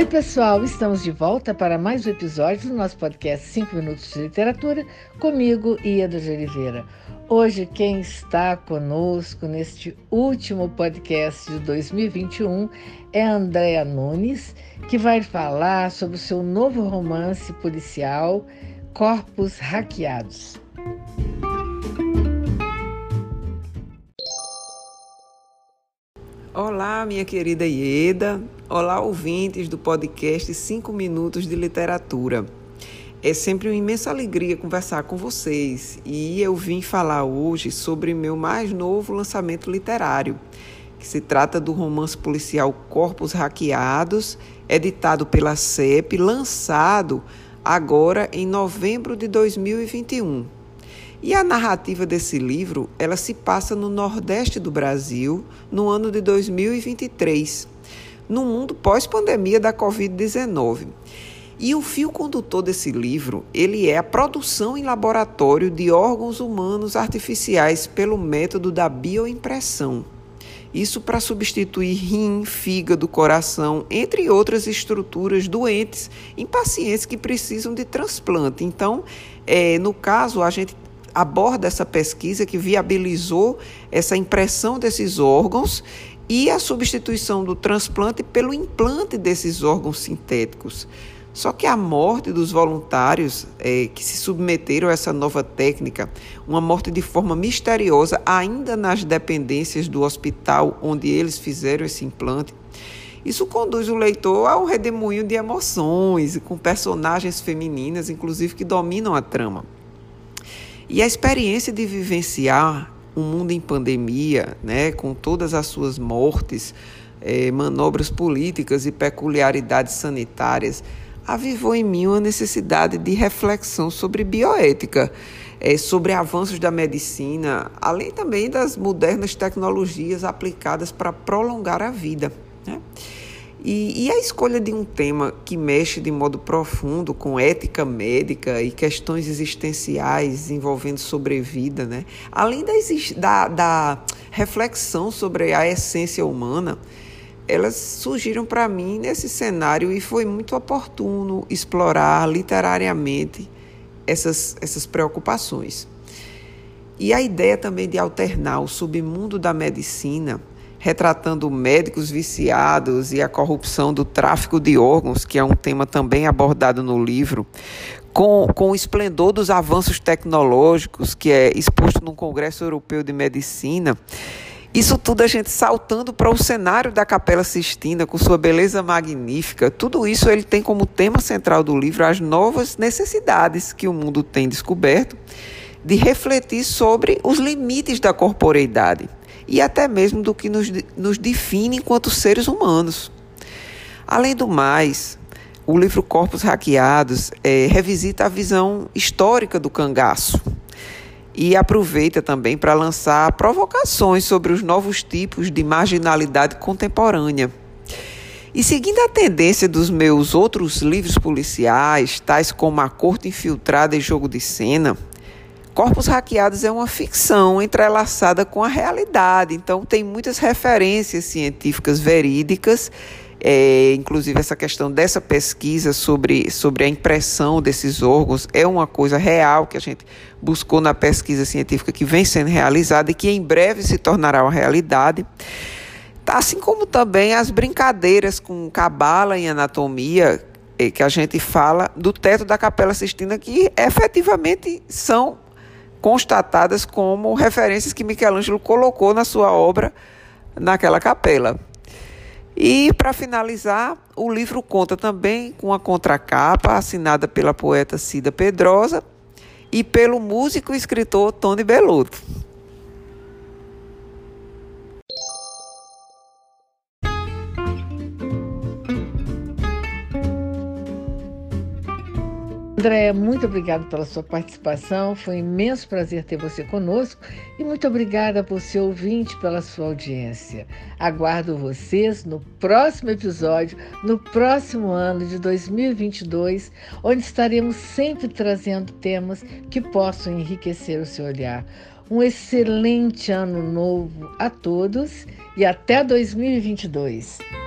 Oi, pessoal, estamos de volta para mais um episódio do nosso podcast 5 Minutos de Literatura, comigo, Ieda de Oliveira. Hoje, quem está conosco neste último podcast de 2021 é Andréa Nunes, que vai falar sobre o seu novo romance policial, Corpos Hackeados. Olá, minha querida Ieda. Olá, ouvintes do podcast 5 Minutos de Literatura. É sempre uma imensa alegria conversar com vocês e eu vim falar hoje sobre meu mais novo lançamento literário, que se trata do romance policial Corpos Hackeados, editado pela CEP, lançado agora em novembro de 2021. E a narrativa desse livro, ela se passa no Nordeste do Brasil, no ano de 2023 no mundo pós-pandemia da Covid-19. E o fio condutor desse livro, ele é a produção em laboratório de órgãos humanos artificiais pelo método da bioimpressão. Isso para substituir rim, fígado, coração, entre outras estruturas doentes em pacientes que precisam de transplante. Então, é, no caso, a gente aborda essa pesquisa que viabilizou essa impressão desses órgãos e a substituição do transplante pelo implante desses órgãos sintéticos. Só que a morte dos voluntários é, que se submeteram a essa nova técnica, uma morte de forma misteriosa, ainda nas dependências do hospital onde eles fizeram esse implante, isso conduz o leitor a um redemoinho de emoções, com personagens femininas, inclusive, que dominam a trama. E a experiência de vivenciar um mundo em pandemia, né, com todas as suas mortes, eh, manobras políticas e peculiaridades sanitárias, avivou em mim uma necessidade de reflexão sobre bioética, eh, sobre avanços da medicina, além também das modernas tecnologias aplicadas para prolongar a vida. Né? E, e, a escolha de um tema que mexe de modo profundo com ética médica e questões existenciais envolvendo sobrevida, né? além da, da, da reflexão sobre a essência humana, elas surgiram para mim nesse cenário e foi muito oportuno explorar literariamente essas, essas preocupações. E a ideia também de alternar o submundo da medicina retratando médicos viciados e a corrupção do tráfico de órgãos, que é um tema também abordado no livro, com, com o esplendor dos avanços tecnológicos, que é exposto no Congresso Europeu de Medicina. Isso tudo a gente saltando para o cenário da Capela Sistina, com sua beleza magnífica. Tudo isso ele tem como tema central do livro as novas necessidades que o mundo tem descoberto de refletir sobre os limites da corporeidade e até mesmo do que nos, nos define enquanto seres humanos. Além do mais, o livro Corpos Hackeados é, revisita a visão histórica do cangaço e aproveita também para lançar provocações sobre os novos tipos de marginalidade contemporânea. E seguindo a tendência dos meus outros livros policiais, tais como A Corte Infiltrada e Jogo de Cena, Corpos Hackeados é uma ficção entrelaçada com a realidade, então tem muitas referências científicas verídicas, é, inclusive essa questão dessa pesquisa sobre, sobre a impressão desses órgãos é uma coisa real que a gente buscou na pesquisa científica que vem sendo realizada e que em breve se tornará uma realidade. Assim como também as brincadeiras com cabala em anatomia, é, que a gente fala do teto da Capela Sistina, que efetivamente são constatadas como referências que Michelangelo colocou na sua obra naquela capela. E, para finalizar, o livro conta também com a contracapa assinada pela poeta Cida Pedrosa e pelo músico e escritor Tony Bellotto. Andréia, muito obrigada pela sua participação. Foi um imenso prazer ter você conosco e muito obrigada por ser ouvinte pela sua audiência. Aguardo vocês no próximo episódio, no próximo ano de 2022, onde estaremos sempre trazendo temas que possam enriquecer o seu olhar. Um excelente ano novo a todos e até 2022.